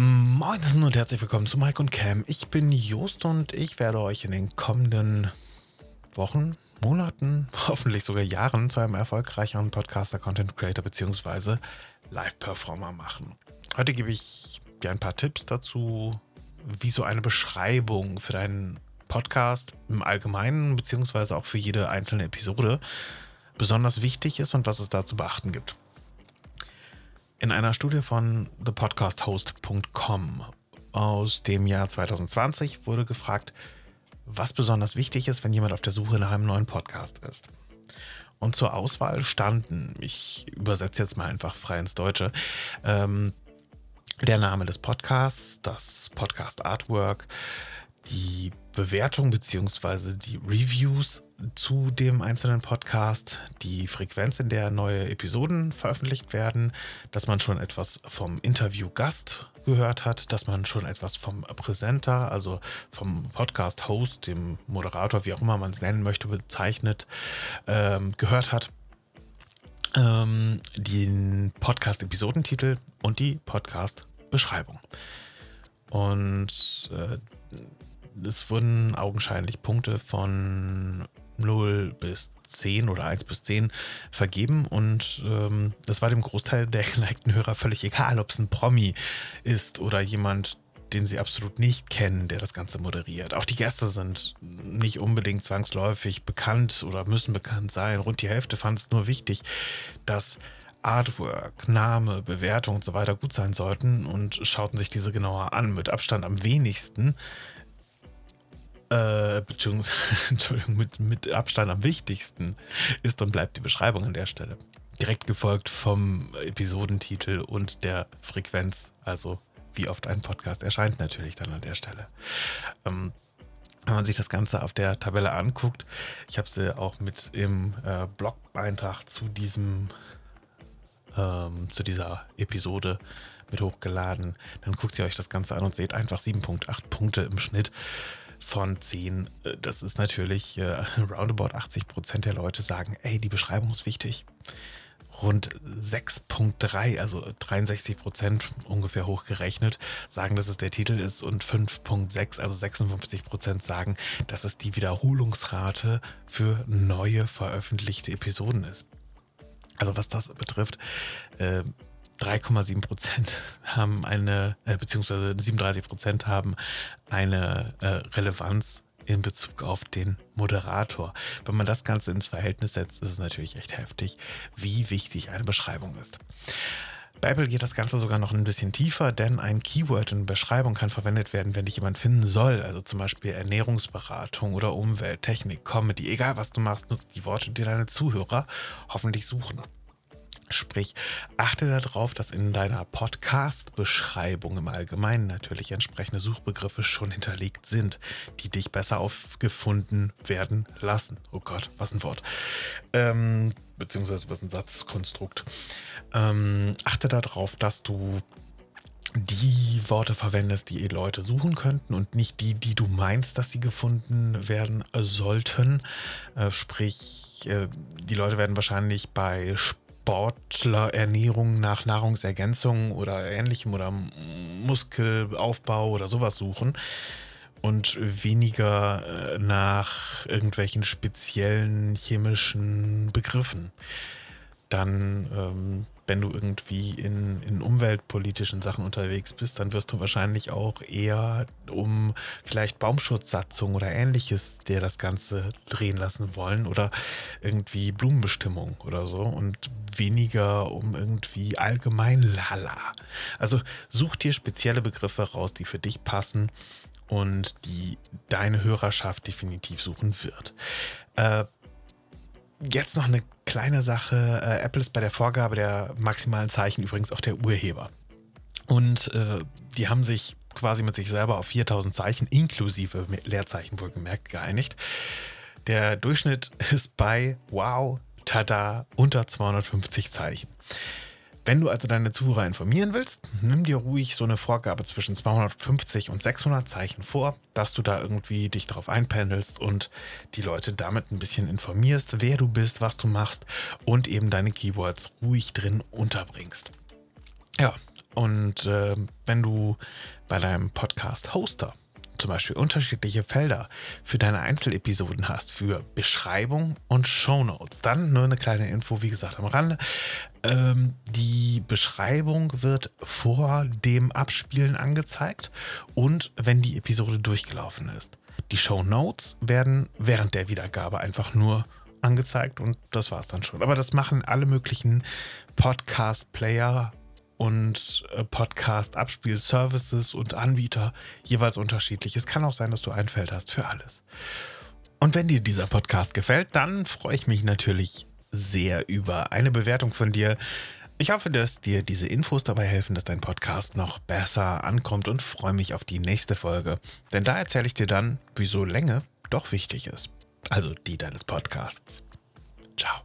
Moin und herzlich willkommen zu Mike und Cam. Ich bin Just und ich werde euch in den kommenden Wochen, Monaten, hoffentlich sogar Jahren zu einem erfolgreicheren Podcaster, Content Creator bzw. Live-Performer machen. Heute gebe ich dir ein paar Tipps dazu, wie so eine Beschreibung für deinen Podcast im Allgemeinen bzw. auch für jede einzelne Episode besonders wichtig ist und was es da zu beachten gibt. In einer Studie von thepodcasthost.com aus dem Jahr 2020 wurde gefragt, was besonders wichtig ist, wenn jemand auf der Suche nach einem neuen Podcast ist. Und zur Auswahl standen, ich übersetze jetzt mal einfach frei ins Deutsche, ähm, der Name des Podcasts, das Podcast Artwork, die Bewertung bzw. die Reviews zu dem einzelnen Podcast, die Frequenz, in der neue Episoden veröffentlicht werden, dass man schon etwas vom Interview-Gast gehört hat, dass man schon etwas vom Präsenter, also vom Podcast-Host, dem Moderator, wie auch immer man es nennen möchte, bezeichnet, ähm, gehört hat. Ähm, den Podcast-Episodentitel und die Podcast-Beschreibung. Und äh, es wurden augenscheinlich Punkte von 0 bis 10 oder 1 bis 10 vergeben und ähm, das war dem Großteil der geneigten Hörer völlig egal, ob es ein Promi ist oder jemand, den sie absolut nicht kennen, der das Ganze moderiert. Auch die Gäste sind nicht unbedingt zwangsläufig bekannt oder müssen bekannt sein. Rund die Hälfte fand es nur wichtig, dass Artwork, Name, Bewertung und so weiter gut sein sollten und schauten sich diese genauer an. Mit Abstand am wenigsten äh, beziehungsweise, Entschuldigung, mit, mit Abstand am wichtigsten ist und bleibt die Beschreibung an der Stelle. Direkt gefolgt vom Episodentitel und der Frequenz, also wie oft ein Podcast erscheint natürlich dann an der Stelle. Ähm, wenn man sich das Ganze auf der Tabelle anguckt, ich habe sie auch mit im äh, Blog-Eintrag zu diesem ähm, zu dieser Episode mit hochgeladen, dann guckt ihr euch das Ganze an und seht einfach 7.8 Punkte im Schnitt von 10. Äh, das ist natürlich äh, roundabout 80 Prozent der Leute sagen, ey, die Beschreibung ist wichtig. Rund 6.3, also 63 Prozent ungefähr hochgerechnet, sagen, dass es der Titel ist und 5.6, also 56 Prozent sagen, dass es die Wiederholungsrate für neue veröffentlichte Episoden ist. Also was das betrifft, äh, 3,7 Prozent haben eine, äh, beziehungsweise 37 Prozent haben eine äh, Relevanz in Bezug auf den Moderator. Wenn man das Ganze ins Verhältnis setzt, ist es natürlich echt heftig, wie wichtig eine Beschreibung ist. Bei Apple geht das Ganze sogar noch ein bisschen tiefer, denn ein Keyword in Beschreibung kann verwendet werden, wenn dich jemand finden soll. Also zum Beispiel Ernährungsberatung oder Umwelt, Technik, Comedy, egal was du machst, nutzt die Worte, die deine Zuhörer hoffentlich suchen. Sprich, achte darauf, dass in deiner Podcast-Beschreibung im Allgemeinen natürlich entsprechende Suchbegriffe schon hinterlegt sind, die dich besser aufgefunden werden lassen. Oh Gott, was ein Wort. Ähm, beziehungsweise was ein Satzkonstrukt. Ähm, achte darauf, dass du die Worte verwendest, die Leute suchen könnten und nicht die, die du meinst, dass sie gefunden werden sollten. Äh, sprich, äh, die Leute werden wahrscheinlich bei Sp Sportlerernährung nach Nahrungsergänzung oder ähnlichem oder Muskelaufbau oder sowas suchen und weniger äh, nach irgendwelchen speziellen chemischen Begriffen. Dann ähm, wenn du irgendwie in, in umweltpolitischen Sachen unterwegs bist, dann wirst du wahrscheinlich auch eher um vielleicht Baumschutzsatzung oder ähnliches dir das Ganze drehen lassen wollen oder irgendwie Blumenbestimmung oder so und weniger um irgendwie allgemein Lala. Also such dir spezielle Begriffe raus, die für dich passen und die deine Hörerschaft definitiv suchen wird. Äh, Jetzt noch eine kleine Sache. Äh, Apple ist bei der Vorgabe der maximalen Zeichen übrigens auch der Urheber. Und äh, die haben sich quasi mit sich selber auf 4000 Zeichen inklusive Leerzeichen wohlgemerkt geeinigt. Der Durchschnitt ist bei, wow, tada, unter 250 Zeichen. Wenn du also deine Zuhörer informieren willst, nimm dir ruhig so eine Vorgabe zwischen 250 und 600 Zeichen vor, dass du da irgendwie dich darauf einpendelst und die Leute damit ein bisschen informierst, wer du bist, was du machst und eben deine Keywords ruhig drin unterbringst. Ja, Und äh, wenn du bei deinem Podcast-Hoster zum Beispiel unterschiedliche Felder für deine Einzelepisoden hast, für Beschreibung und Shownotes. Dann nur eine kleine Info, wie gesagt, am Rande. Ähm, die Beschreibung wird vor dem Abspielen angezeigt und wenn die Episode durchgelaufen ist. Die Shownotes werden während der Wiedergabe einfach nur angezeigt und das war es dann schon. Aber das machen alle möglichen Podcast-Player und äh, Podcast-Abspiel-Services und Anbieter jeweils unterschiedlich. Es kann auch sein, dass du ein Feld hast für alles. Und wenn dir dieser Podcast gefällt, dann freue ich mich natürlich sehr über eine Bewertung von dir. Ich hoffe, dass dir diese Infos dabei helfen, dass dein Podcast noch besser ankommt und freue mich auf die nächste Folge. Denn da erzähle ich dir dann, wieso Länge doch wichtig ist. Also die deines Podcasts. Ciao.